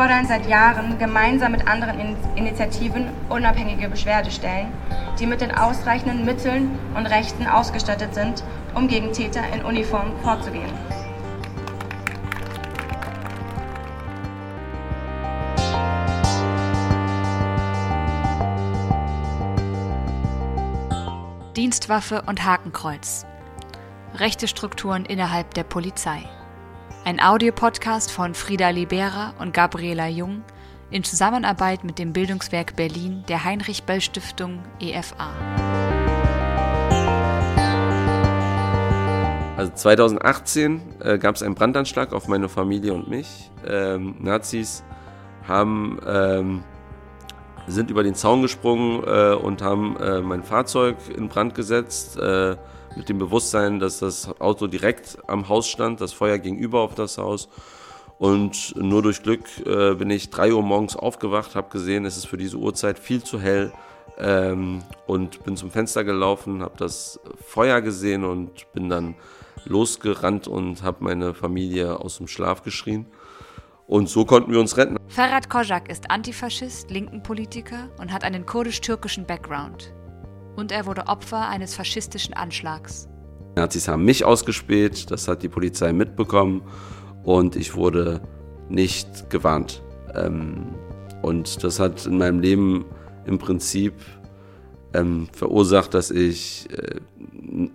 fordern seit Jahren gemeinsam mit anderen Initiativen unabhängige Beschwerdestellen, die mit den ausreichenden Mitteln und Rechten ausgestattet sind, um gegen Täter in Uniform vorzugehen. Dienstwaffe und Hakenkreuz. Rechte Strukturen innerhalb der Polizei. Ein Audiopodcast von Frieda Libera und Gabriela Jung in Zusammenarbeit mit dem Bildungswerk Berlin der Heinrich Böll Stiftung EFA. Also 2018 äh, gab es einen Brandanschlag auf meine Familie und mich. Ähm, Nazis haben ähm, sind über den Zaun gesprungen äh, und haben äh, mein Fahrzeug in Brand gesetzt, äh, mit dem Bewusstsein, dass das Auto direkt am Haus stand, das Feuer gegenüber auf das Haus. Und nur durch Glück äh, bin ich drei Uhr morgens aufgewacht, habe gesehen, es ist für diese Uhrzeit viel zu hell ähm, und bin zum Fenster gelaufen, habe das Feuer gesehen und bin dann losgerannt und habe meine Familie aus dem Schlaf geschrien. Und so konnten wir uns retten. Ferhat Kojak ist Antifaschist, linken Politiker und hat einen kurdisch-türkischen Background. Und er wurde Opfer eines faschistischen Anschlags. Nazis haben mich ausgespäht, das hat die Polizei mitbekommen und ich wurde nicht gewarnt. Ähm, und das hat in meinem Leben im Prinzip ähm, verursacht, dass ich äh,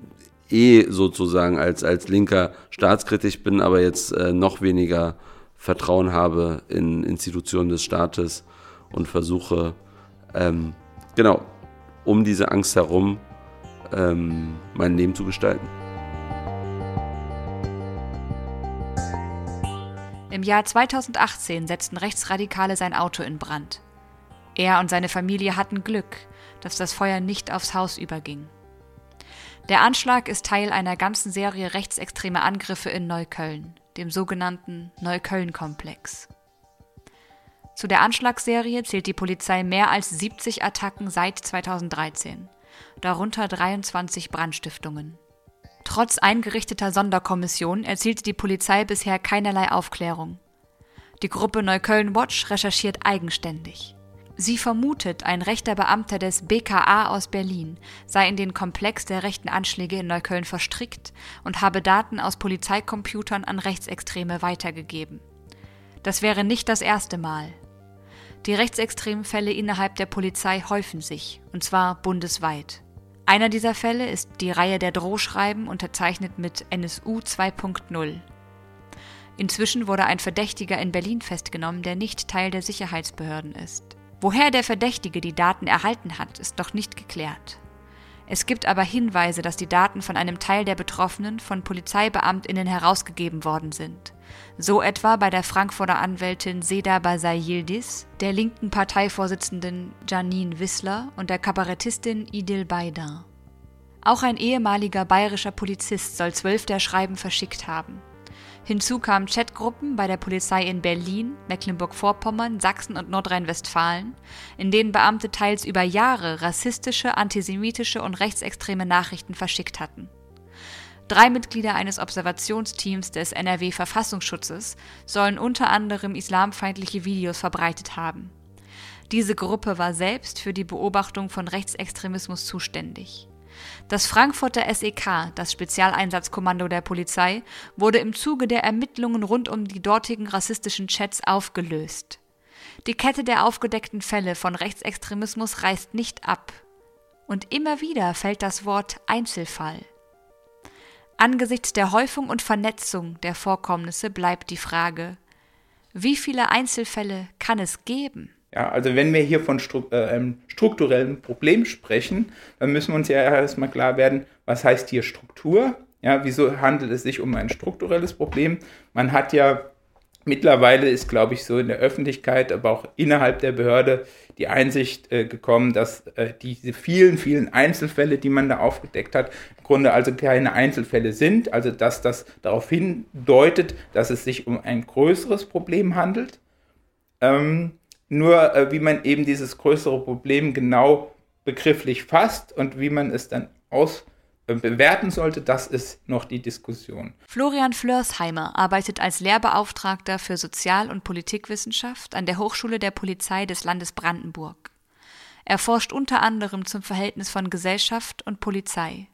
eh sozusagen als, als Linker staatskritisch bin, aber jetzt äh, noch weniger Vertrauen habe in Institutionen des Staates und versuche, ähm, genau, um diese Angst herum ähm, mein Leben zu gestalten. Im Jahr 2018 setzten Rechtsradikale sein Auto in Brand. Er und seine Familie hatten Glück, dass das Feuer nicht aufs Haus überging. Der Anschlag ist Teil einer ganzen Serie rechtsextremer Angriffe in Neukölln dem sogenannten Neukölln-Komplex. Zu der Anschlagsserie zählt die Polizei mehr als 70 Attacken seit 2013, darunter 23 Brandstiftungen. Trotz eingerichteter Sonderkommission erzielte die Polizei bisher keinerlei Aufklärung. Die Gruppe Neukölln Watch recherchiert eigenständig. Sie vermutet, ein rechter Beamter des BKA aus Berlin sei in den Komplex der rechten Anschläge in Neukölln verstrickt und habe Daten aus Polizeicomputern an Rechtsextreme weitergegeben. Das wäre nicht das erste Mal. Die rechtsextremen Fälle innerhalb der Polizei häufen sich, und zwar bundesweit. Einer dieser Fälle ist die Reihe der Drohschreiben unterzeichnet mit NSU 2.0. Inzwischen wurde ein Verdächtiger in Berlin festgenommen, der nicht Teil der Sicherheitsbehörden ist. Woher der Verdächtige die Daten erhalten hat, ist noch nicht geklärt. Es gibt aber Hinweise, dass die Daten von einem Teil der Betroffenen von Polizeibeamtinnen herausgegeben worden sind. So etwa bei der Frankfurter Anwältin Seda Basay Yildiz, der linken Parteivorsitzenden Janine Wissler und der Kabarettistin Idil Baydin. Auch ein ehemaliger bayerischer Polizist soll zwölf der Schreiben verschickt haben. Hinzu kamen Chatgruppen bei der Polizei in Berlin, Mecklenburg-Vorpommern, Sachsen und Nordrhein-Westfalen, in denen Beamte teils über Jahre rassistische, antisemitische und rechtsextreme Nachrichten verschickt hatten. Drei Mitglieder eines Observationsteams des NRW-Verfassungsschutzes sollen unter anderem islamfeindliche Videos verbreitet haben. Diese Gruppe war selbst für die Beobachtung von Rechtsextremismus zuständig. Das Frankfurter SEK, das Spezialeinsatzkommando der Polizei, wurde im Zuge der Ermittlungen rund um die dortigen rassistischen Chats aufgelöst. Die Kette der aufgedeckten Fälle von Rechtsextremismus reißt nicht ab. Und immer wieder fällt das Wort Einzelfall. Angesichts der Häufung und Vernetzung der Vorkommnisse bleibt die Frage, wie viele Einzelfälle kann es geben? Ja, also wenn wir hier von äh, strukturellen Problemen sprechen, dann müssen wir uns ja erstmal klar werden, was heißt hier Struktur? Ja, wieso handelt es sich um ein strukturelles Problem? Man hat ja mittlerweile ist, glaube ich, so in der Öffentlichkeit, aber auch innerhalb der Behörde die Einsicht äh, gekommen, dass äh, diese vielen, vielen Einzelfälle, die man da aufgedeckt hat, im Grunde also keine Einzelfälle sind, also dass das darauf hindeutet, dass es sich um ein größeres Problem handelt. Ähm, nur äh, wie man eben dieses größere Problem genau begrifflich fasst und wie man es dann äh, bewerten sollte, das ist noch die Diskussion. Florian Flörsheimer arbeitet als Lehrbeauftragter für Sozial- und Politikwissenschaft an der Hochschule der Polizei des Landes Brandenburg. Er forscht unter anderem zum Verhältnis von Gesellschaft und Polizei.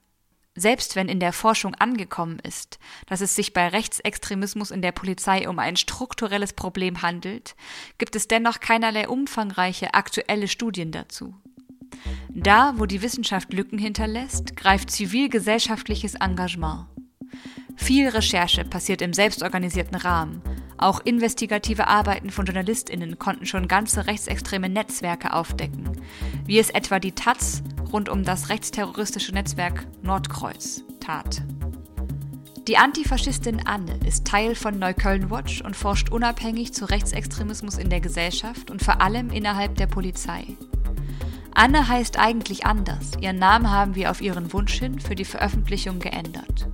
Selbst wenn in der Forschung angekommen ist, dass es sich bei Rechtsextremismus in der Polizei um ein strukturelles Problem handelt, gibt es dennoch keinerlei umfangreiche aktuelle Studien dazu. Da, wo die Wissenschaft Lücken hinterlässt, greift zivilgesellschaftliches Engagement. Viel Recherche passiert im selbstorganisierten Rahmen. Auch investigative Arbeiten von JournalistInnen konnten schon ganze rechtsextreme Netzwerke aufdecken, wie es etwa die Taz rund um das rechtsterroristische Netzwerk Nordkreuz tat. Die Antifaschistin Anne ist Teil von Neukölln Watch und forscht unabhängig zu Rechtsextremismus in der Gesellschaft und vor allem innerhalb der Polizei. Anne heißt eigentlich anders. Ihren Namen haben wir auf ihren Wunsch hin für die Veröffentlichung geändert.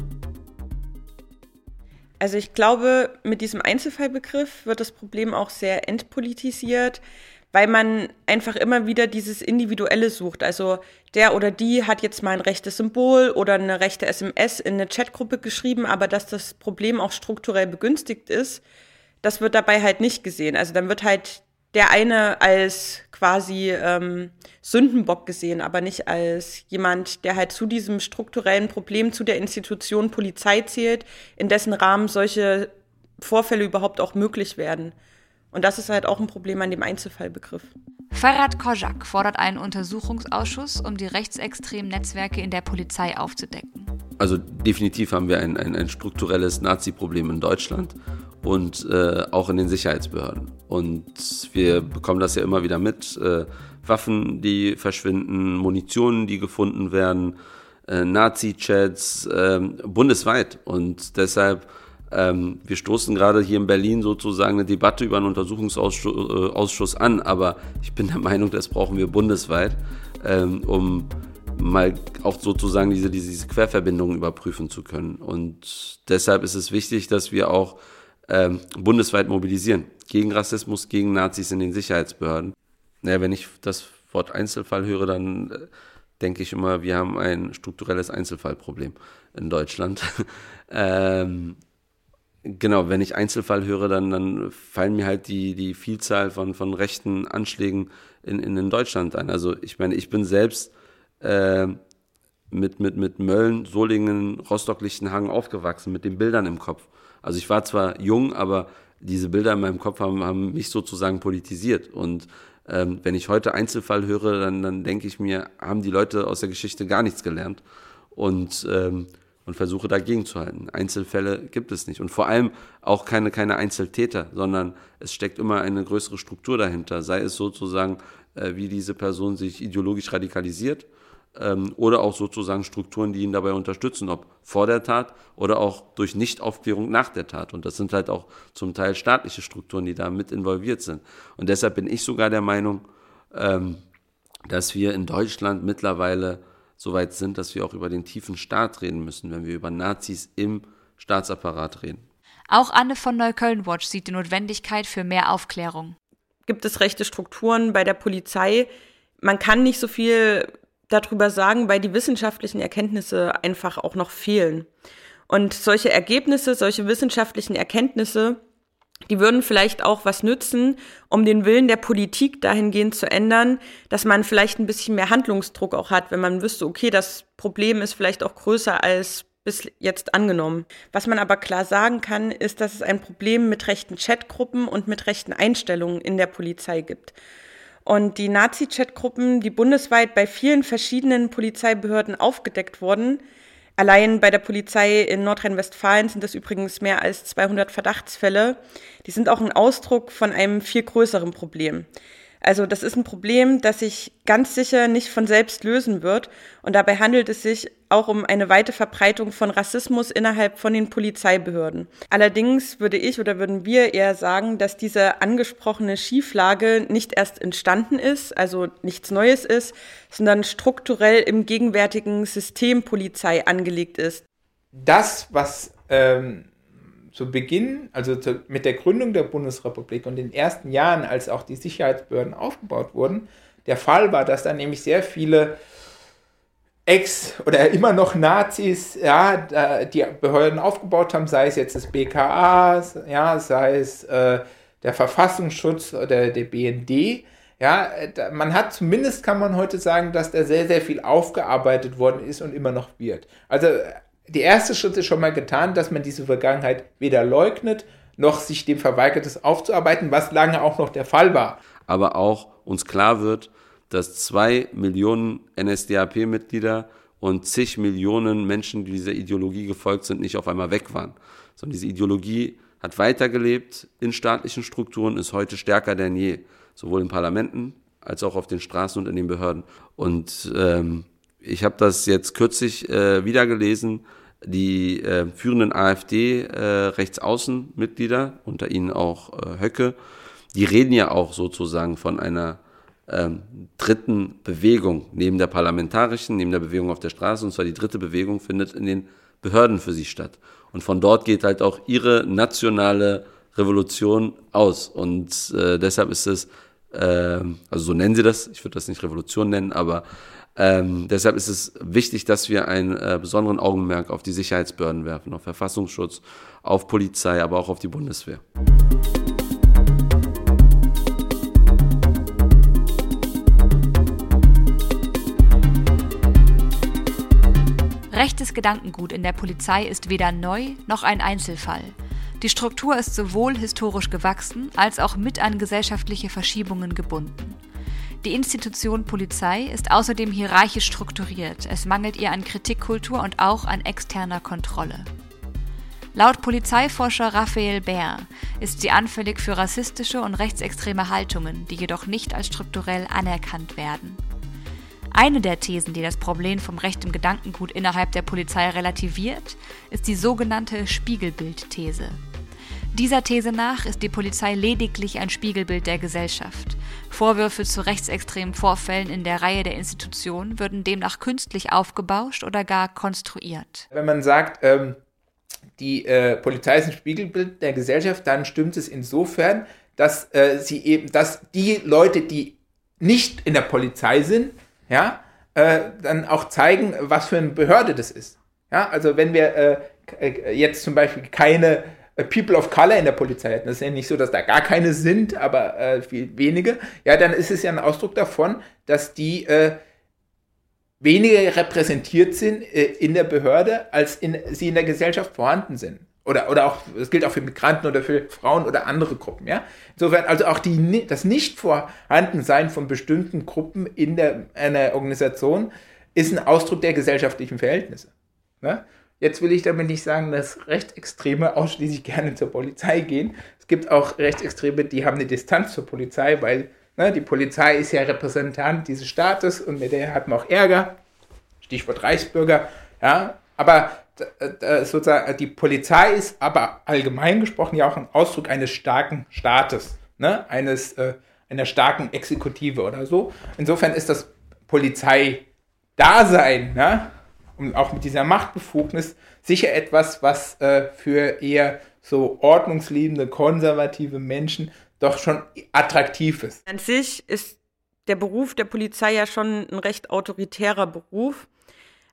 Also ich glaube, mit diesem Einzelfallbegriff wird das Problem auch sehr entpolitisiert, weil man einfach immer wieder dieses Individuelle sucht. Also der oder die hat jetzt mal ein rechtes Symbol oder eine rechte SMS in eine Chatgruppe geschrieben, aber dass das Problem auch strukturell begünstigt ist, das wird dabei halt nicht gesehen. Also dann wird halt der eine als quasi ähm, Sündenbock gesehen, aber nicht als jemand, der halt zu diesem strukturellen Problem, zu der Institution Polizei zählt, in dessen Rahmen solche Vorfälle überhaupt auch möglich werden. Und das ist halt auch ein Problem an dem Einzelfallbegriff. Farad Kozak fordert einen Untersuchungsausschuss, um die rechtsextremen Netzwerke in der Polizei aufzudecken. Also definitiv haben wir ein, ein, ein strukturelles Nazi-Problem in Deutschland und äh, auch in den Sicherheitsbehörden. Und wir bekommen das ja immer wieder mit. Äh, Waffen, die verschwinden, Munitionen, die gefunden werden, äh, Nazi-Chats äh, bundesweit. Und deshalb, ähm, wir stoßen gerade hier in Berlin sozusagen eine Debatte über einen Untersuchungsausschuss äh, an, aber ich bin der Meinung, das brauchen wir bundesweit, ähm, um mal auch sozusagen diese, diese Querverbindungen überprüfen zu können. Und deshalb ist es wichtig, dass wir auch ähm, bundesweit mobilisieren. Gegen Rassismus, gegen Nazis in den Sicherheitsbehörden. Naja, wenn ich das Wort Einzelfall höre, dann äh, denke ich immer, wir haben ein strukturelles Einzelfallproblem in Deutschland. ähm, genau, wenn ich Einzelfall höre, dann, dann fallen mir halt die, die Vielzahl von, von rechten Anschlägen in, in, in Deutschland ein. Also ich meine, ich bin selbst äh, mit, mit, mit Mölln, Solingen, Rostock-Lichtenhagen aufgewachsen, mit den Bildern im Kopf. Also ich war zwar jung, aber diese Bilder in meinem Kopf haben, haben mich sozusagen politisiert. Und ähm, wenn ich heute Einzelfall höre, dann, dann denke ich mir, haben die Leute aus der Geschichte gar nichts gelernt und, ähm, und versuche dagegen zu halten. Einzelfälle gibt es nicht. Und vor allem auch keine, keine Einzeltäter, sondern es steckt immer eine größere Struktur dahinter. Sei es sozusagen, äh, wie diese Person sich ideologisch radikalisiert ähm, oder auch sozusagen Strukturen, die ihn dabei unterstützen, ob vor der Tat oder auch durch Nichtaufklärung nach der Tat. Und das sind halt auch zum Teil staatliche Strukturen, die da mit involviert sind. Und deshalb bin ich sogar der Meinung, ähm, dass wir in Deutschland mittlerweile so weit sind, dass wir auch über den tiefen Staat reden müssen, wenn wir über Nazis im Staatsapparat reden. Auch Anne von Neukölln Watch sieht die Notwendigkeit für mehr Aufklärung. Gibt es rechte Strukturen bei der Polizei? Man kann nicht so viel darüber sagen, weil die wissenschaftlichen Erkenntnisse einfach auch noch fehlen. Und solche Ergebnisse, solche wissenschaftlichen Erkenntnisse, die würden vielleicht auch was nützen, um den Willen der Politik dahingehend zu ändern, dass man vielleicht ein bisschen mehr Handlungsdruck auch hat, wenn man wüsste, okay, das Problem ist vielleicht auch größer als bis jetzt angenommen. Was man aber klar sagen kann, ist, dass es ein Problem mit rechten Chatgruppen und mit rechten Einstellungen in der Polizei gibt. Und die Nazi-Chat-Gruppen, die bundesweit bei vielen verschiedenen Polizeibehörden aufgedeckt wurden, allein bei der Polizei in Nordrhein-Westfalen sind es übrigens mehr als 200 Verdachtsfälle, die sind auch ein Ausdruck von einem viel größeren Problem. Also das ist ein Problem, das sich ganz sicher nicht von selbst lösen wird. Und dabei handelt es sich auch um eine weite Verbreitung von Rassismus innerhalb von den Polizeibehörden. Allerdings würde ich oder würden wir eher sagen, dass diese angesprochene Schieflage nicht erst entstanden ist, also nichts Neues ist, sondern strukturell im gegenwärtigen System Polizei angelegt ist. Das, was ähm zu Beginn, also zu, mit der Gründung der Bundesrepublik und den ersten Jahren, als auch die Sicherheitsbehörden aufgebaut wurden, der Fall war, dass da nämlich sehr viele Ex- oder immer noch Nazis, ja, die Behörden aufgebaut haben, sei es jetzt das BKA, ja, sei es äh, der Verfassungsschutz oder der BND. Ja, man hat zumindest kann man heute sagen, dass da sehr, sehr viel aufgearbeitet worden ist und immer noch wird. Also der erste Schritt ist schon mal getan, dass man diese Vergangenheit weder leugnet, noch sich dem verweigert, es aufzuarbeiten, was lange auch noch der Fall war. Aber auch uns klar wird, dass zwei Millionen NSDAP-Mitglieder und zig Millionen Menschen, die dieser Ideologie gefolgt sind, nicht auf einmal weg waren. Sondern diese Ideologie hat weitergelebt in staatlichen Strukturen, ist heute stärker denn je, sowohl in Parlamenten als auch auf den Straßen und in den Behörden. Und ähm, ich habe das jetzt kürzlich äh, wieder gelesen, die äh, führenden AfD-Rechtsaußenmitglieder, äh, unter ihnen auch äh, Höcke, die reden ja auch sozusagen von einer ähm, dritten Bewegung neben der parlamentarischen, neben der Bewegung auf der Straße. Und zwar die dritte Bewegung findet in den Behörden für sie statt. Und von dort geht halt auch ihre nationale Revolution aus. Und äh, deshalb ist es, äh, also so nennen sie das, ich würde das nicht Revolution nennen, aber ähm, deshalb ist es wichtig, dass wir einen äh, besonderen Augenmerk auf die Sicherheitsbehörden werfen, auf Verfassungsschutz, auf Polizei, aber auch auf die Bundeswehr. Rechtes Gedankengut in der Polizei ist weder neu noch ein Einzelfall. Die Struktur ist sowohl historisch gewachsen als auch mit an gesellschaftliche Verschiebungen gebunden. Die Institution Polizei ist außerdem hierarchisch strukturiert. Es mangelt ihr an Kritikkultur und auch an externer Kontrolle. Laut Polizeiforscher Raphael Bär ist sie anfällig für rassistische und rechtsextreme Haltungen, die jedoch nicht als strukturell anerkannt werden. Eine der Thesen, die das Problem vom rechten Gedankengut innerhalb der Polizei relativiert, ist die sogenannte Spiegelbildthese. Dieser These nach ist die Polizei lediglich ein Spiegelbild der Gesellschaft. Vorwürfe zu rechtsextremen Vorfällen in der Reihe der Institutionen würden demnach künstlich aufgebauscht oder gar konstruiert. Wenn man sagt, ähm, die äh, Polizei ist ein Spiegelbild der Gesellschaft, dann stimmt es insofern, dass äh, sie eben, dass die Leute, die nicht in der Polizei sind, ja, äh, dann auch zeigen, was für eine Behörde das ist. Ja, also wenn wir äh, äh, jetzt zum Beispiel keine People of Color in der Polizei hätten, das ist ja nicht so, dass da gar keine sind, aber äh, viel wenige, ja, dann ist es ja ein Ausdruck davon, dass die äh, weniger repräsentiert sind äh, in der Behörde, als in, sie in der Gesellschaft vorhanden sind. Oder, oder auch, das gilt auch für Migranten oder für Frauen oder andere Gruppen, ja. Insofern, also auch die, das Nicht-Vorhandensein von bestimmten Gruppen in der, einer Organisation ist ein Ausdruck der gesellschaftlichen Verhältnisse. Ne? Jetzt will ich damit nicht sagen, dass Rechtsextreme ausschließlich gerne zur Polizei gehen. Es gibt auch Rechtsextreme, die haben eine Distanz zur Polizei, weil ne, die Polizei ist ja Repräsentant dieses Staates und mit der hat man auch Ärger. Stichwort Reichsbürger. Ja, aber sozusagen die Polizei ist aber allgemein gesprochen ja auch ein Ausdruck eines starken Staates, ne? eines äh, einer starken Exekutive oder so. Insofern ist das Polizeidasein, ne? Und auch mit dieser Machtbefugnis sicher etwas, was äh, für eher so ordnungsliebende, konservative Menschen doch schon attraktiv ist. An sich ist der Beruf der Polizei ja schon ein recht autoritärer Beruf.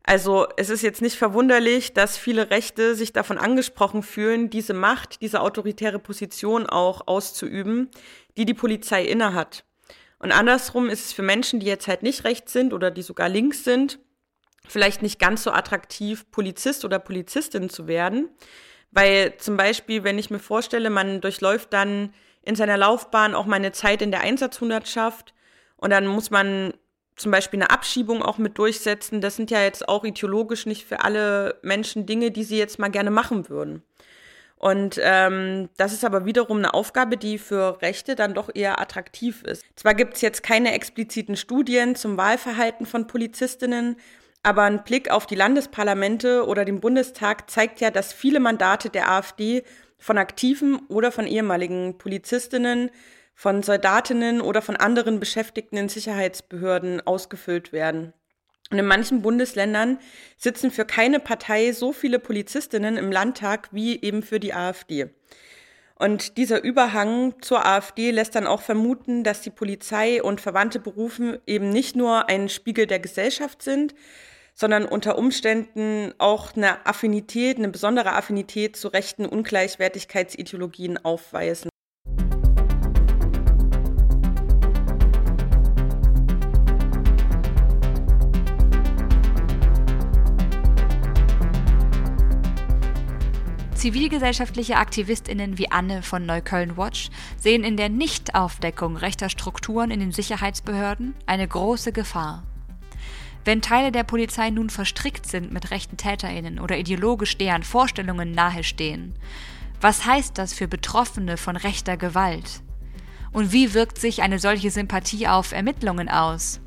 Also es ist jetzt nicht verwunderlich, dass viele Rechte sich davon angesprochen fühlen, diese Macht, diese autoritäre Position auch auszuüben, die die Polizei innehat. Und andersrum ist es für Menschen, die jetzt halt nicht rechts sind oder die sogar links sind, vielleicht nicht ganz so attraktiv, Polizist oder Polizistin zu werden. Weil zum Beispiel, wenn ich mir vorstelle, man durchläuft dann in seiner Laufbahn auch mal eine Zeit in der Einsatzhundertschaft und dann muss man zum Beispiel eine Abschiebung auch mit durchsetzen. Das sind ja jetzt auch ideologisch nicht für alle Menschen Dinge, die sie jetzt mal gerne machen würden. Und ähm, das ist aber wiederum eine Aufgabe, die für Rechte dann doch eher attraktiv ist. Zwar gibt es jetzt keine expliziten Studien zum Wahlverhalten von Polizistinnen, aber ein Blick auf die Landesparlamente oder den Bundestag zeigt ja, dass viele Mandate der AfD von aktiven oder von ehemaligen Polizistinnen von Soldatinnen oder von anderen Beschäftigten in Sicherheitsbehörden ausgefüllt werden. Und in manchen Bundesländern sitzen für keine Partei so viele Polizistinnen im Landtag wie eben für die AfD. Und dieser Überhang zur AfD lässt dann auch vermuten, dass die Polizei und verwandte Berufe eben nicht nur ein Spiegel der Gesellschaft sind, sondern unter Umständen auch eine Affinität, eine besondere Affinität zu rechten Ungleichwertigkeitsideologien aufweisen. Zivilgesellschaftliche Aktivistinnen wie Anne von Neukölln Watch sehen in der Nichtaufdeckung rechter Strukturen in den Sicherheitsbehörden eine große Gefahr. Wenn Teile der Polizei nun verstrickt sind mit rechten Täterinnen oder ideologisch deren Vorstellungen nahestehen, was heißt das für Betroffene von rechter Gewalt? Und wie wirkt sich eine solche Sympathie auf Ermittlungen aus?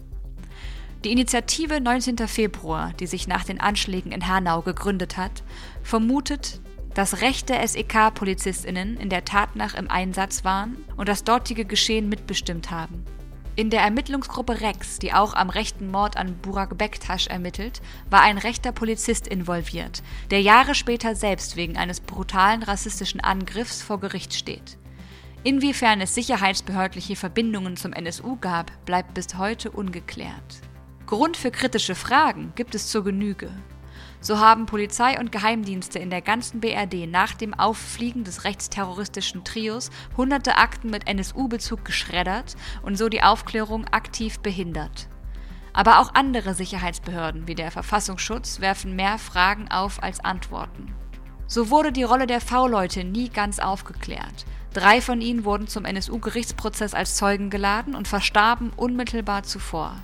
Die Initiative 19. Februar, die sich nach den Anschlägen in Hanau gegründet hat, vermutet, dass rechte SEK-PolizistInnen in der Tat nach im Einsatz waren und das dortige Geschehen mitbestimmt haben. In der Ermittlungsgruppe Rex, die auch am rechten Mord an Burak Bektasch ermittelt, war ein rechter Polizist involviert, der Jahre später selbst wegen eines brutalen rassistischen Angriffs vor Gericht steht. Inwiefern es sicherheitsbehördliche Verbindungen zum NSU gab, bleibt bis heute ungeklärt. Grund für kritische Fragen gibt es zur Genüge. So haben Polizei und Geheimdienste in der ganzen BRD nach dem Auffliegen des rechtsterroristischen Trios hunderte Akten mit NSU-Bezug geschreddert und so die Aufklärung aktiv behindert. Aber auch andere Sicherheitsbehörden wie der Verfassungsschutz werfen mehr Fragen auf als Antworten. So wurde die Rolle der V-Leute nie ganz aufgeklärt. Drei von ihnen wurden zum NSU-Gerichtsprozess als Zeugen geladen und verstarben unmittelbar zuvor.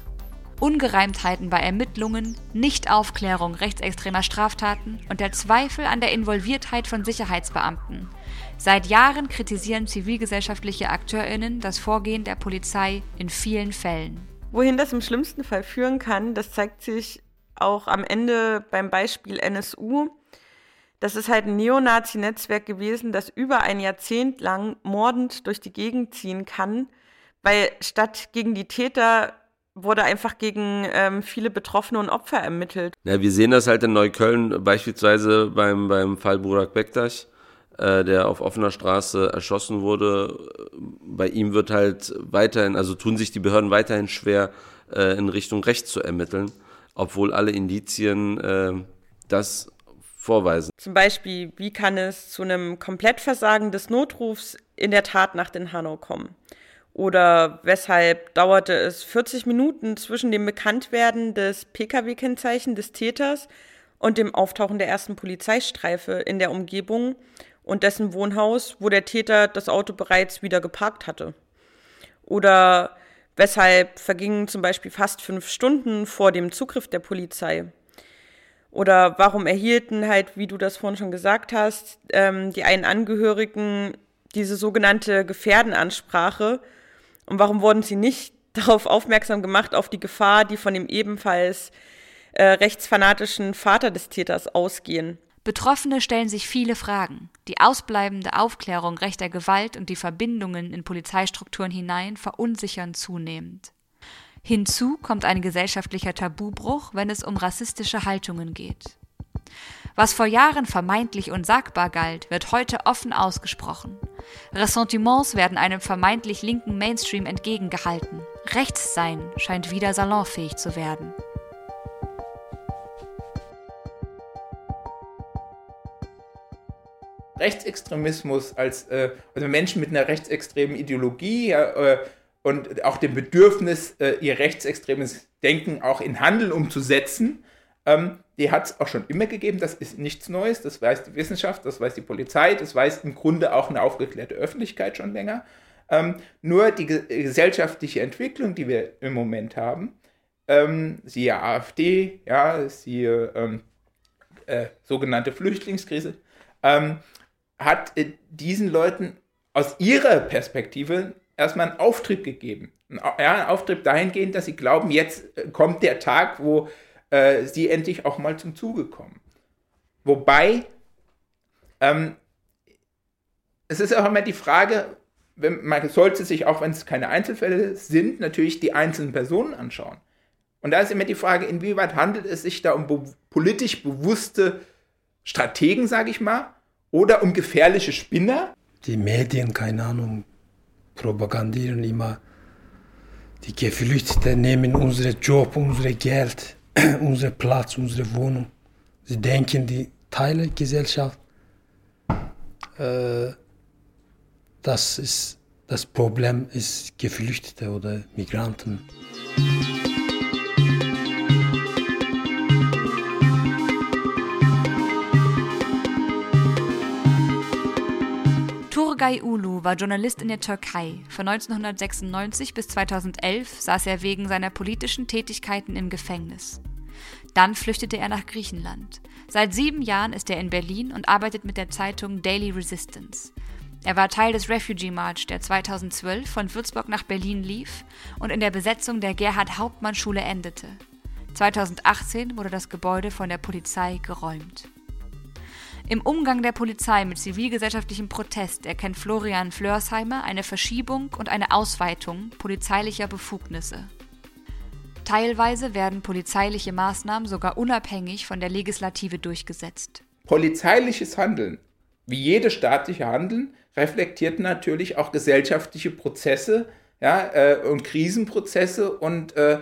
Ungereimtheiten bei Ermittlungen, Nichtaufklärung rechtsextremer Straftaten und der Zweifel an der Involviertheit von Sicherheitsbeamten. Seit Jahren kritisieren zivilgesellschaftliche Akteurinnen das Vorgehen der Polizei in vielen Fällen. Wohin das im schlimmsten Fall führen kann, das zeigt sich auch am Ende beim Beispiel NSU. Das ist halt ein Neonazi-Netzwerk gewesen, das über ein Jahrzehnt lang mordend durch die Gegend ziehen kann, weil statt gegen die Täter wurde einfach gegen ähm, viele Betroffene und Opfer ermittelt. Ja, wir sehen das halt in Neukölln beispielsweise beim, beim Fall Burak Bektasch, äh, der auf offener Straße erschossen wurde. Bei ihm wird halt weiterhin, also tun sich die Behörden weiterhin schwer, äh, in Richtung Recht zu ermitteln, obwohl alle Indizien äh, das vorweisen. Zum Beispiel, wie kann es zu einem Komplettversagen des Notrufs in der Tat nach den Hanau kommen? Oder weshalb dauerte es 40 Minuten zwischen dem Bekanntwerden des Pkw-Kennzeichen des Täters und dem Auftauchen der ersten Polizeistreife in der Umgebung und dessen Wohnhaus, wo der Täter das Auto bereits wieder geparkt hatte? Oder weshalb vergingen zum Beispiel fast fünf Stunden vor dem Zugriff der Polizei? Oder warum erhielten halt, wie du das vorhin schon gesagt hast, ähm, die einen Angehörigen diese sogenannte Gefährdenansprache, und warum wurden sie nicht darauf aufmerksam gemacht, auf die Gefahr, die von dem ebenfalls äh, rechtsfanatischen Vater des Täters ausgehen? Betroffene stellen sich viele Fragen. Die ausbleibende Aufklärung rechter Gewalt und die Verbindungen in Polizeistrukturen hinein verunsichern zunehmend. Hinzu kommt ein gesellschaftlicher Tabubruch, wenn es um rassistische Haltungen geht. Was vor Jahren vermeintlich unsagbar galt, wird heute offen ausgesprochen. Ressentiments werden einem vermeintlich linken Mainstream entgegengehalten. Rechtssein scheint wieder salonfähig zu werden. Rechtsextremismus als äh, also Menschen mit einer rechtsextremen Ideologie äh, und auch dem Bedürfnis, äh, ihr rechtsextremes Denken auch in Handel umzusetzen, ähm, die hat es auch schon immer gegeben, das ist nichts Neues, das weiß die Wissenschaft, das weiß die Polizei, das weiß im Grunde auch eine aufgeklärte Öffentlichkeit schon länger. Ähm, nur die ge gesellschaftliche Entwicklung, die wir im Moment haben, ähm, siehe AfD, ja, siehe ähm, äh, sogenannte Flüchtlingskrise, ähm, hat äh, diesen Leuten aus ihrer Perspektive erstmal einen Auftrieb gegeben. Ja, einen Auftrieb dahingehend, dass sie glauben, jetzt äh, kommt der Tag, wo äh, sie endlich auch mal zum Zuge kommen. Wobei, ähm, es ist auch immer die Frage, wenn, man sollte sich, auch wenn es keine Einzelfälle sind, natürlich die einzelnen Personen anschauen. Und da ist immer die Frage, inwieweit handelt es sich da um be politisch bewusste Strategen, sage ich mal, oder um gefährliche Spinner? Die Medien, keine Ahnung, propagandieren immer, die Geflüchteten nehmen unsere Job, unsere Geld unser Platz, unsere Wohnung. Sie denken, die Teile Gesellschaft, äh, das ist das Problem ist Geflüchtete oder Migranten. Turgay Ulu war Journalist in der Türkei. Von 1996 bis 2011 saß er wegen seiner politischen Tätigkeiten im Gefängnis. Dann flüchtete er nach Griechenland. Seit sieben Jahren ist er in Berlin und arbeitet mit der Zeitung Daily Resistance. Er war Teil des Refugee March, der 2012 von Würzburg nach Berlin lief und in der Besetzung der Gerhard-Hauptmann-Schule endete. 2018 wurde das Gebäude von der Polizei geräumt. Im Umgang der Polizei mit zivilgesellschaftlichem Protest erkennt Florian Flörsheimer eine Verschiebung und eine Ausweitung polizeilicher Befugnisse. Teilweise werden polizeiliche Maßnahmen sogar unabhängig von der Legislative durchgesetzt. Polizeiliches Handeln, wie jedes staatliche Handeln, reflektiert natürlich auch gesellschaftliche Prozesse ja, äh, und Krisenprozesse und äh,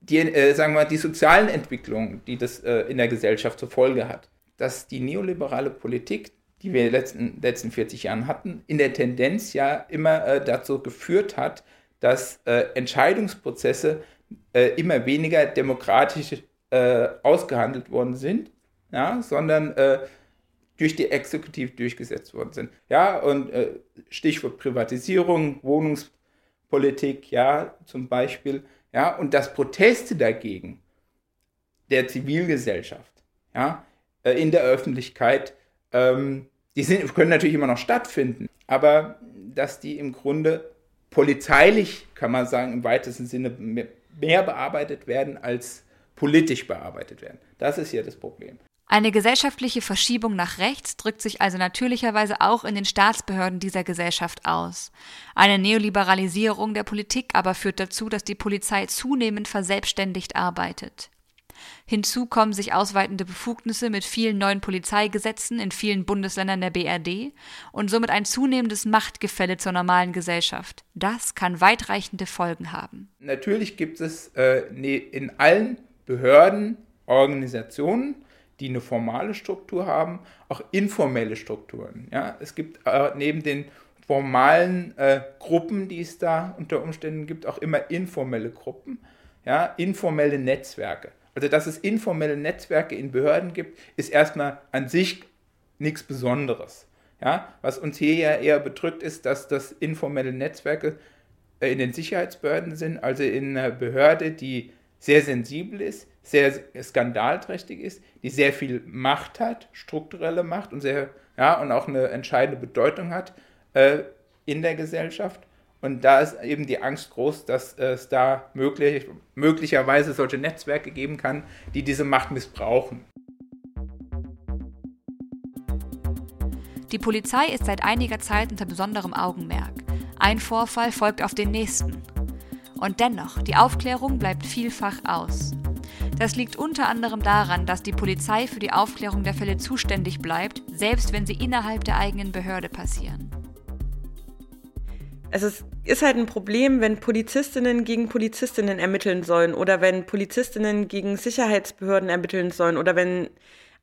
die, äh, sagen wir, die sozialen Entwicklungen, die das äh, in der Gesellschaft zur Folge hat. Dass die neoliberale Politik, die wir in den letzten, letzten 40 Jahren hatten, in der Tendenz ja immer äh, dazu geführt hat, dass äh, Entscheidungsprozesse immer weniger demokratisch ausgehandelt worden sind, ja, sondern durch die Exekutive durchgesetzt worden sind. Ja, und äh, Stichwort Privatisierung, Wohnungspolitik, ja, zum Beispiel, ja, und dass Proteste dagegen der Zivilgesellschaft, ja, äh, in der Öffentlichkeit, ähm, die sind, können natürlich immer noch stattfinden, aber dass die im Grunde polizeilich, kann man sagen, im weitesten Sinne mehr, mehr bearbeitet werden als politisch bearbeitet werden. Das ist hier das Problem. Eine gesellschaftliche Verschiebung nach rechts drückt sich also natürlicherweise auch in den Staatsbehörden dieser Gesellschaft aus. Eine Neoliberalisierung der Politik aber führt dazu, dass die Polizei zunehmend verselbstständigt arbeitet. Hinzu kommen sich ausweitende Befugnisse mit vielen neuen Polizeigesetzen in vielen Bundesländern der BRD und somit ein zunehmendes Machtgefälle zur normalen Gesellschaft. Das kann weitreichende Folgen haben. Natürlich gibt es äh, ne, in allen Behörden, Organisationen, die eine formale Struktur haben, auch informelle Strukturen. Ja? Es gibt äh, neben den formalen äh, Gruppen, die es da unter Umständen gibt, auch immer informelle Gruppen, ja? informelle Netzwerke. Also dass es informelle Netzwerke in Behörden gibt, ist erstmal an sich nichts Besonderes. Ja? Was uns hier ja eher bedrückt, ist, dass das informelle Netzwerke äh, in den Sicherheitsbehörden sind, also in einer Behörde, die sehr sensibel ist, sehr skandalträchtig ist, die sehr viel Macht hat, strukturelle Macht und sehr, ja, und auch eine entscheidende Bedeutung hat äh, in der Gesellschaft. Und da ist eben die Angst groß, dass es da möglich, möglicherweise solche Netzwerke geben kann, die diese Macht missbrauchen. Die Polizei ist seit einiger Zeit unter besonderem Augenmerk. Ein Vorfall folgt auf den nächsten. Und dennoch, die Aufklärung bleibt vielfach aus. Das liegt unter anderem daran, dass die Polizei für die Aufklärung der Fälle zuständig bleibt, selbst wenn sie innerhalb der eigenen Behörde passieren. Es ist halt ein Problem, wenn Polizistinnen gegen Polizistinnen ermitteln sollen oder wenn Polizistinnen gegen Sicherheitsbehörden ermitteln sollen oder wenn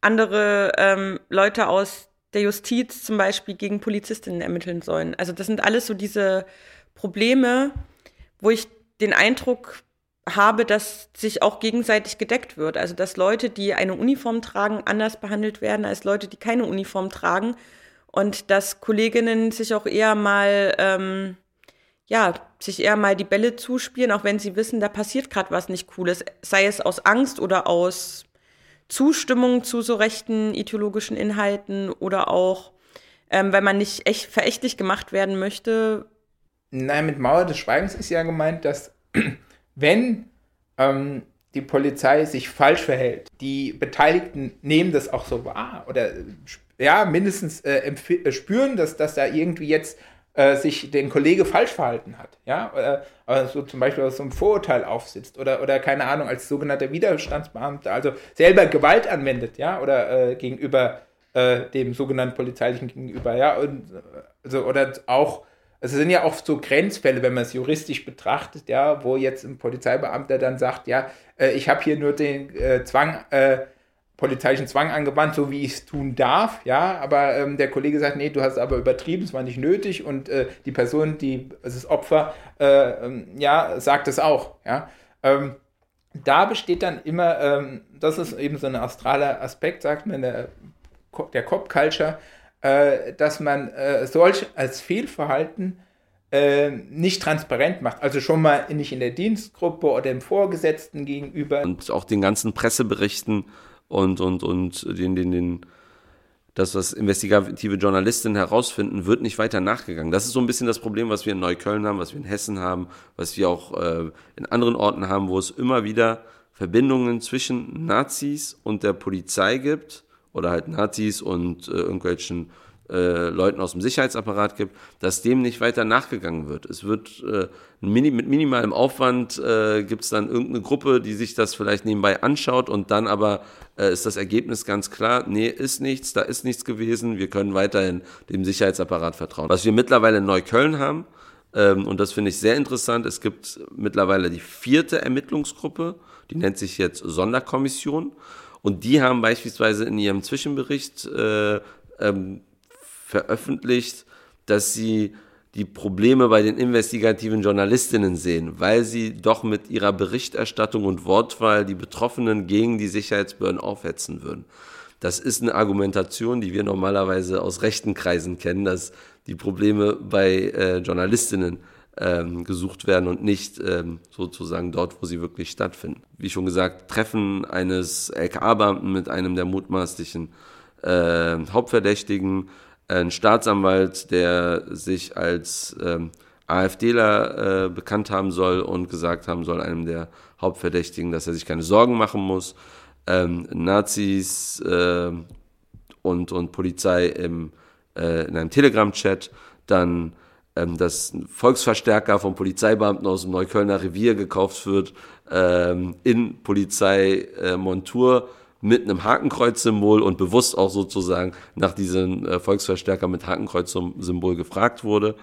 andere ähm, Leute aus der Justiz zum Beispiel gegen Polizistinnen ermitteln sollen. Also das sind alles so diese Probleme, wo ich den Eindruck habe, dass sich auch gegenseitig gedeckt wird. Also dass Leute, die eine Uniform tragen, anders behandelt werden als Leute, die keine Uniform tragen. Und dass Kolleginnen sich auch eher mal, ähm, ja, sich eher mal die Bälle zuspielen, auch wenn sie wissen, da passiert gerade was nicht Cooles. Sei es aus Angst oder aus Zustimmung zu so rechten ideologischen Inhalten oder auch, ähm, weil man nicht echt verächtlich gemacht werden möchte. Nein, mit Mauer des Schweigens ist ja gemeint, dass wenn ähm, die Polizei sich falsch verhält, die Beteiligten nehmen das auch so wahr oder ja, mindestens äh, äh, spüren, dass, dass da irgendwie jetzt äh, sich den Kollege falsch verhalten hat, ja, oder also zum Beispiel aus so einem Vorurteil aufsitzt oder, oder keine Ahnung, als sogenannter Widerstandsbeamter, also selber Gewalt anwendet, ja, oder äh, gegenüber äh, dem sogenannten polizeilichen Gegenüber, ja, und, also, oder auch es sind ja oft so Grenzfälle, wenn man es juristisch betrachtet, ja, wo jetzt ein Polizeibeamter dann sagt, ja, äh, ich habe hier nur den äh, Zwang, äh, polizeilichen Zwang angewandt, so wie ich es tun darf, ja, aber ähm, der Kollege sagt, nee, du hast aber übertrieben, es war nicht nötig und äh, die Person, die, das Opfer, äh, ähm, ja, sagt es auch, ja. Ähm, da besteht dann immer, ähm, das ist eben so ein australer Aspekt, sagt man, der, der Cop-Culture, äh, dass man äh, solch als Fehlverhalten äh, nicht transparent macht. Also schon mal nicht in der Dienstgruppe oder dem Vorgesetzten gegenüber. Und auch den ganzen Presseberichten und, und, und den, den, den, das, was investigative Journalistinnen herausfinden, wird nicht weiter nachgegangen. Das ist so ein bisschen das Problem, was wir in Neukölln haben, was wir in Hessen haben, was wir auch äh, in anderen Orten haben, wo es immer wieder Verbindungen zwischen Nazis und der Polizei gibt oder halt Nazis und äh, irgendwelchen äh, Leuten aus dem Sicherheitsapparat gibt, dass dem nicht weiter nachgegangen wird. Es wird äh, mini, mit minimalem Aufwand äh, gibt es dann irgendeine Gruppe, die sich das vielleicht nebenbei anschaut und dann aber äh, ist das Ergebnis ganz klar, nee, ist nichts, da ist nichts gewesen, wir können weiterhin dem Sicherheitsapparat vertrauen. Was wir mittlerweile in Neukölln haben, ähm, und das finde ich sehr interessant, es gibt mittlerweile die vierte Ermittlungsgruppe, die nennt sich jetzt Sonderkommission. Und die haben beispielsweise in ihrem Zwischenbericht äh, ähm, veröffentlicht, dass sie die Probleme bei den investigativen Journalistinnen sehen, weil sie doch mit ihrer Berichterstattung und Wortwahl die Betroffenen gegen die Sicherheitsbehörden aufhetzen würden. Das ist eine Argumentation, die wir normalerweise aus rechten Kreisen kennen, dass die Probleme bei äh, Journalistinnen ähm, gesucht werden und nicht ähm, sozusagen dort, wo sie wirklich stattfinden. Wie schon gesagt, Treffen eines LKA-Beamten mit einem der mutmaßlichen äh, Hauptverdächtigen, ein Staatsanwalt, der sich als ähm, AfDler äh, bekannt haben soll und gesagt haben soll, einem der Hauptverdächtigen, dass er sich keine Sorgen machen muss, ähm, Nazis äh, und, und Polizei im, äh, in einem Telegram-Chat, dann ähm, dass ein Volksverstärker von Polizeibeamten aus dem Neuköllner Revier gekauft wird, ähm, in Polizeimontur mit einem Hakenkreuz-Symbol und bewusst auch sozusagen nach diesem äh, Volksverstärker mit Hakenkreuz-Symbol gefragt wurde.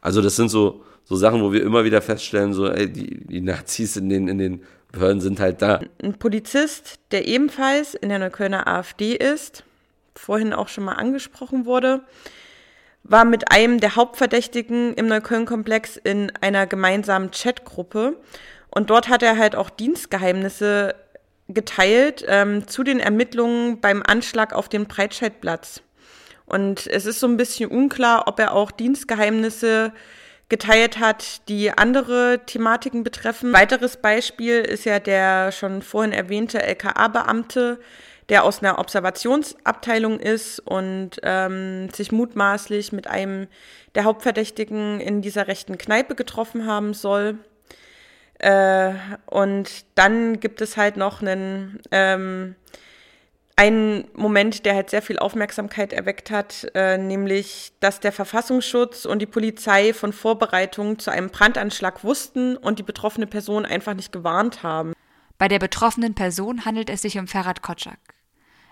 Also das sind so, so Sachen, wo wir immer wieder feststellen, so, ey, die, die Nazis in den, in den Behörden sind halt da. Ein Polizist, der ebenfalls in der Neuköllner AfD ist, vorhin auch schon mal angesprochen wurde, war mit einem der Hauptverdächtigen im Neukölln-Komplex in einer gemeinsamen Chatgruppe. Und dort hat er halt auch Dienstgeheimnisse geteilt ähm, zu den Ermittlungen beim Anschlag auf den Breitscheidplatz. Und es ist so ein bisschen unklar, ob er auch Dienstgeheimnisse geteilt hat, die andere Thematiken betreffen. Weiteres Beispiel ist ja der schon vorhin erwähnte LKA-Beamte, der aus einer Observationsabteilung ist und ähm, sich mutmaßlich mit einem der Hauptverdächtigen in dieser rechten Kneipe getroffen haben soll. Äh, und dann gibt es halt noch einen, ähm, einen Moment, der halt sehr viel Aufmerksamkeit erweckt hat, äh, nämlich, dass der Verfassungsschutz und die Polizei von Vorbereitungen zu einem Brandanschlag wussten und die betroffene Person einfach nicht gewarnt haben. Bei der betroffenen Person handelt es sich um Ferhat Kotschak.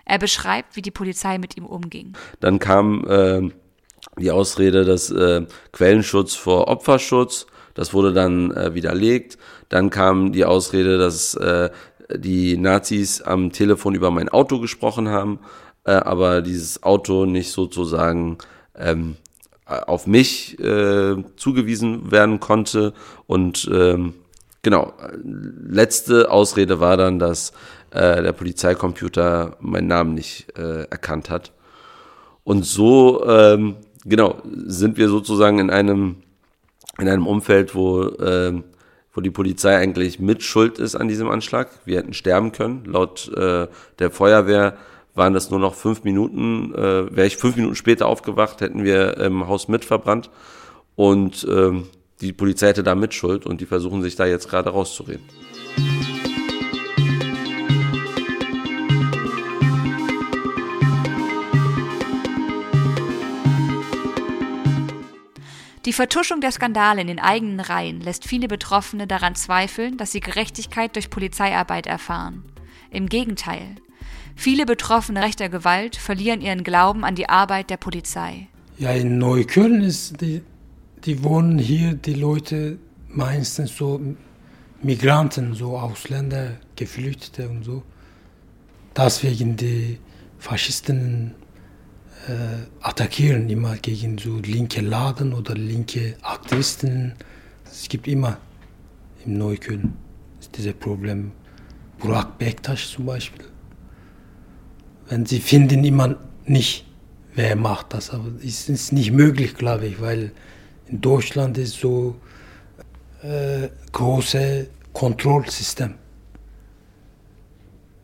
Er beschreibt, wie die Polizei mit ihm umging. Dann kam äh, die Ausrede, dass äh, Quellenschutz vor Opferschutz, das wurde dann äh, widerlegt. Dann kam die Ausrede, dass äh, die Nazis am Telefon über mein Auto gesprochen haben, äh, aber dieses Auto nicht sozusagen ähm, auf mich äh, zugewiesen werden konnte. Und ähm, genau, letzte Ausrede war dann, dass äh, der Polizeicomputer meinen Namen nicht äh, erkannt hat. Und so, ähm, genau, sind wir sozusagen in einem, in einem Umfeld, wo, ähm, wo die Polizei eigentlich mit Schuld ist an diesem Anschlag. Wir hätten sterben können. Laut äh, der Feuerwehr waren das nur noch fünf Minuten. Äh, Wäre ich fünf Minuten später aufgewacht, hätten wir im Haus mitverbrannt. Und ähm, die Polizei hätte da Mitschuld und die versuchen sich da jetzt gerade rauszureden. Die Vertuschung der Skandale in den eigenen Reihen lässt viele Betroffene daran zweifeln, dass sie Gerechtigkeit durch Polizeiarbeit erfahren. Im Gegenteil. Viele Betroffene rechter Gewalt verlieren ihren Glauben an die Arbeit der Polizei. Ja, in Neukölln ist die, die wohnen hier, die Leute meistens so Migranten, so Ausländer, Geflüchtete und so. Deswegen die Faschisten attackieren immer gegen so linke Laden oder linke Aktivisten. Es gibt immer im Neukölln dieses Problem. Burak Bektaş zum Beispiel. Wenn sie finden immer nicht, wer macht das, aber es ist nicht möglich, glaube ich, weil in Deutschland ist so äh, große Kontrollsystem.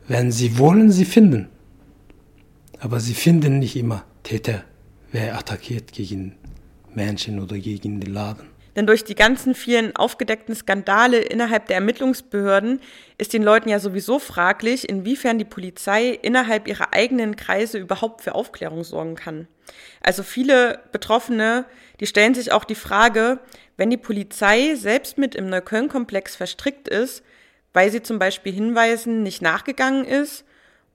Wenn sie wollen, sie finden. Aber sie finden nicht immer Täter, wer attackiert gegen Menschen oder gegen den Laden. Denn durch die ganzen vielen aufgedeckten Skandale innerhalb der Ermittlungsbehörden ist den Leuten ja sowieso fraglich, inwiefern die Polizei innerhalb ihrer eigenen Kreise überhaupt für Aufklärung sorgen kann. Also viele Betroffene, die stellen sich auch die Frage, wenn die Polizei selbst mit im Neukölln-Komplex verstrickt ist, weil sie zum Beispiel Hinweisen nicht nachgegangen ist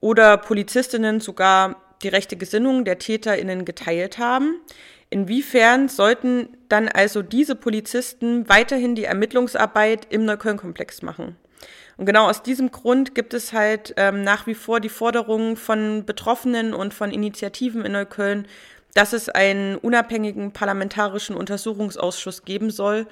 oder Polizistinnen sogar die rechte Gesinnung der TäterInnen geteilt haben, Inwiefern sollten dann also diese Polizisten weiterhin die Ermittlungsarbeit im Neukölln-Komplex machen? Und genau aus diesem Grund gibt es halt ähm, nach wie vor die Forderung von Betroffenen und von Initiativen in Neukölln, dass es einen unabhängigen parlamentarischen Untersuchungsausschuss geben soll.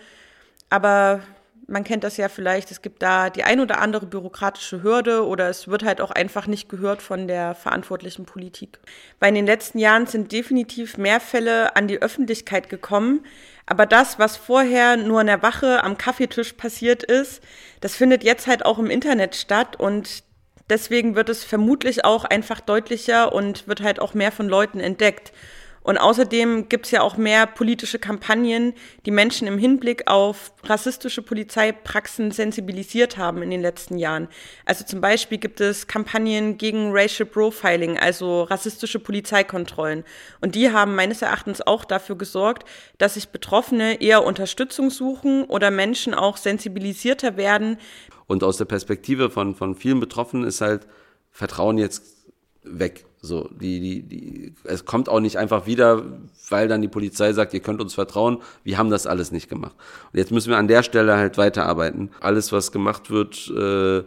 Aber man kennt das ja vielleicht, es gibt da die ein oder andere bürokratische Hürde oder es wird halt auch einfach nicht gehört von der verantwortlichen Politik. Weil in den letzten Jahren sind definitiv mehr Fälle an die Öffentlichkeit gekommen, aber das, was vorher nur in der Wache am Kaffeetisch passiert ist, das findet jetzt halt auch im Internet statt und deswegen wird es vermutlich auch einfach deutlicher und wird halt auch mehr von Leuten entdeckt. Und außerdem gibt es ja auch mehr politische Kampagnen, die Menschen im Hinblick auf rassistische Polizeipraxen sensibilisiert haben in den letzten Jahren. Also zum Beispiel gibt es Kampagnen gegen Racial Profiling, also rassistische Polizeikontrollen. Und die haben meines Erachtens auch dafür gesorgt, dass sich Betroffene eher Unterstützung suchen oder Menschen auch sensibilisierter werden. Und aus der Perspektive von, von vielen Betroffenen ist halt Vertrauen jetzt weg. So, die, die, die, es kommt auch nicht einfach wieder, weil dann die Polizei sagt, ihr könnt uns vertrauen. Wir haben das alles nicht gemacht. Und jetzt müssen wir an der Stelle halt weiterarbeiten. Alles, was gemacht wird, äh,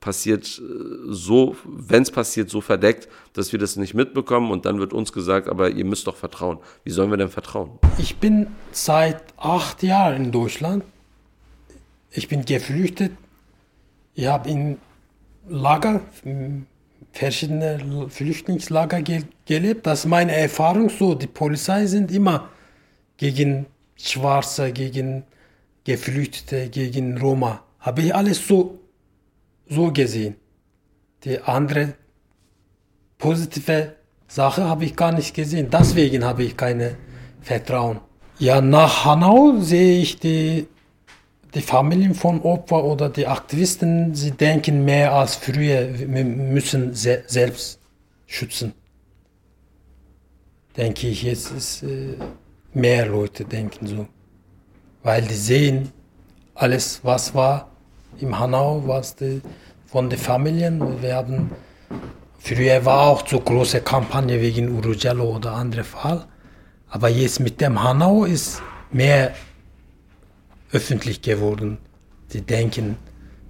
passiert äh, so, wenn es passiert, so verdeckt, dass wir das nicht mitbekommen und dann wird uns gesagt, aber ihr müsst doch vertrauen. Wie sollen wir denn vertrauen? Ich bin seit acht Jahren in Deutschland. Ich bin geflüchtet. Ich habe in Lager verschiedene Flüchtlingslager ge gelebt. Das ist meine Erfahrung so. Die Polizei sind immer gegen Schwarze, gegen Geflüchtete, gegen Roma. Habe ich alles so, so gesehen. Die andere positive Sache habe ich gar nicht gesehen. Deswegen habe ich keine Vertrauen. Ja, nach Hanau sehe ich die die Familien von Opfer oder die Aktivisten, sie denken mehr als früher, wir müssen se selbst schützen. Denke ich, jetzt ist äh, mehr Leute denken so. Weil die sehen alles, was war im Hanau, was die, von den Familien. Wir haben, früher war auch so große Kampagne wegen Urugello oder andere Fall. Aber jetzt mit dem Hanau ist mehr öffentlich geworden. Sie denken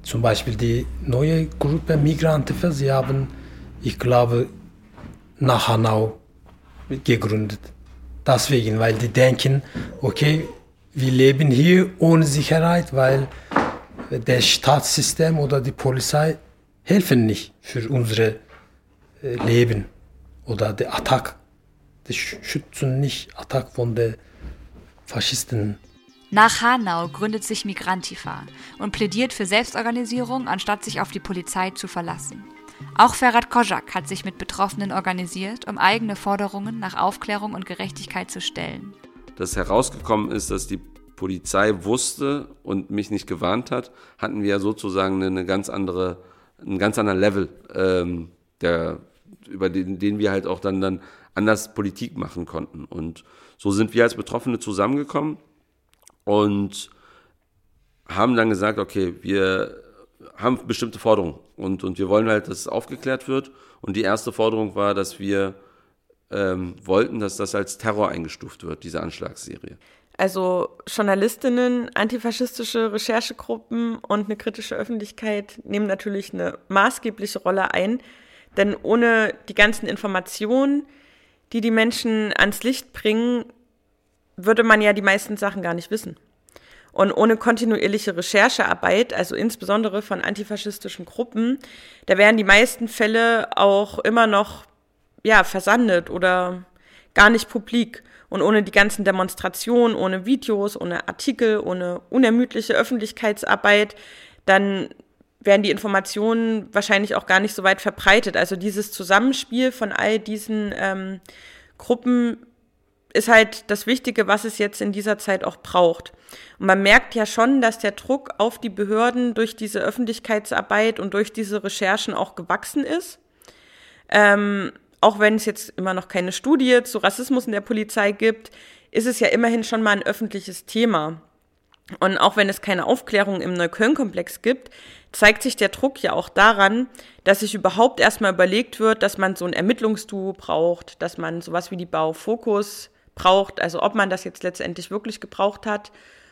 zum Beispiel die neue Gruppe Migranten, sie haben, ich glaube, nach Hanau gegründet. Deswegen, weil die denken, okay, wir leben hier ohne Sicherheit, weil das Staatssystem oder die Polizei helfen nicht für unser äh, Leben oder der Attack. Die schützen nicht Attack von den Faschisten. Nach Hanau gründet sich Migrantifa und plädiert für Selbstorganisierung, anstatt sich auf die Polizei zu verlassen. Auch Ferhat Kozak hat sich mit Betroffenen organisiert, um eigene Forderungen nach Aufklärung und Gerechtigkeit zu stellen. Dass herausgekommen ist, dass die Polizei wusste und mich nicht gewarnt hat, hatten wir sozusagen eine ganz andere, ein ganz anderer Level, ähm, der, über den, den wir halt auch dann, dann anders Politik machen konnten. Und so sind wir als Betroffene zusammengekommen und haben dann gesagt, okay, wir haben bestimmte Forderungen und, und wir wollen halt, dass es aufgeklärt wird. Und die erste Forderung war, dass wir ähm, wollten, dass das als Terror eingestuft wird, diese Anschlagsserie. Also Journalistinnen, antifaschistische Recherchegruppen und eine kritische Öffentlichkeit nehmen natürlich eine maßgebliche Rolle ein, denn ohne die ganzen Informationen, die die Menschen ans Licht bringen, würde man ja die meisten Sachen gar nicht wissen. Und ohne kontinuierliche Recherchearbeit, also insbesondere von antifaschistischen Gruppen, da wären die meisten Fälle auch immer noch ja, versandet oder gar nicht publik. Und ohne die ganzen Demonstrationen, ohne Videos, ohne Artikel, ohne unermüdliche Öffentlichkeitsarbeit, dann wären die Informationen wahrscheinlich auch gar nicht so weit verbreitet. Also dieses Zusammenspiel von all diesen ähm, Gruppen ist halt das Wichtige, was es jetzt in dieser Zeit auch braucht. Und man merkt ja schon, dass der Druck auf die Behörden durch diese Öffentlichkeitsarbeit und durch diese Recherchen auch gewachsen ist. Ähm, auch wenn es jetzt immer noch keine Studie zu Rassismus in der Polizei gibt, ist es ja immerhin schon mal ein öffentliches Thema. Und auch wenn es keine Aufklärung im Neukölln-Komplex gibt, zeigt sich der Druck ja auch daran, dass sich überhaupt erstmal überlegt wird, dass man so ein Ermittlungsduo braucht, dass man sowas wie die Baufokus braucht, also ob man das jetzt letztendlich wirklich gebraucht hat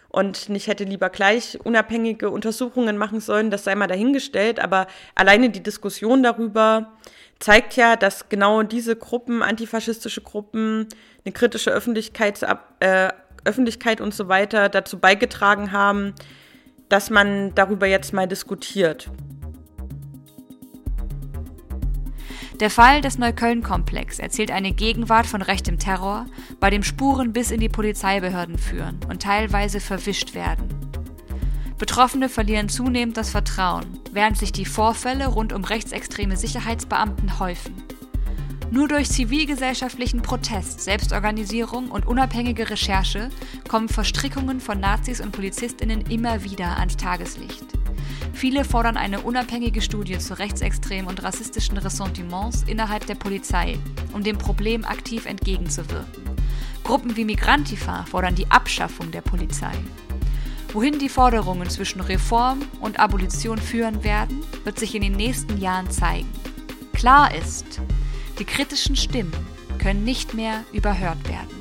und nicht hätte lieber gleich unabhängige Untersuchungen machen sollen, das sei mal dahingestellt, aber alleine die Diskussion darüber zeigt ja, dass genau diese Gruppen, antifaschistische Gruppen, eine kritische Öffentlichkeitsab äh, Öffentlichkeit und so weiter dazu beigetragen haben, dass man darüber jetzt mal diskutiert. Der Fall des Neukölln-Komplex erzählt eine Gegenwart von rechtem Terror, bei dem Spuren bis in die Polizeibehörden führen und teilweise verwischt werden. Betroffene verlieren zunehmend das Vertrauen, während sich die Vorfälle rund um rechtsextreme Sicherheitsbeamten häufen. Nur durch zivilgesellschaftlichen Protest, Selbstorganisierung und unabhängige Recherche kommen Verstrickungen von Nazis und Polizistinnen immer wieder ans Tageslicht. Viele fordern eine unabhängige Studie zu rechtsextremen und rassistischen Ressentiments innerhalb der Polizei, um dem Problem aktiv entgegenzuwirken. Gruppen wie Migrantifa fordern die Abschaffung der Polizei. Wohin die Forderungen zwischen Reform und Abolition führen werden, wird sich in den nächsten Jahren zeigen. Klar ist, die kritischen Stimmen können nicht mehr überhört werden.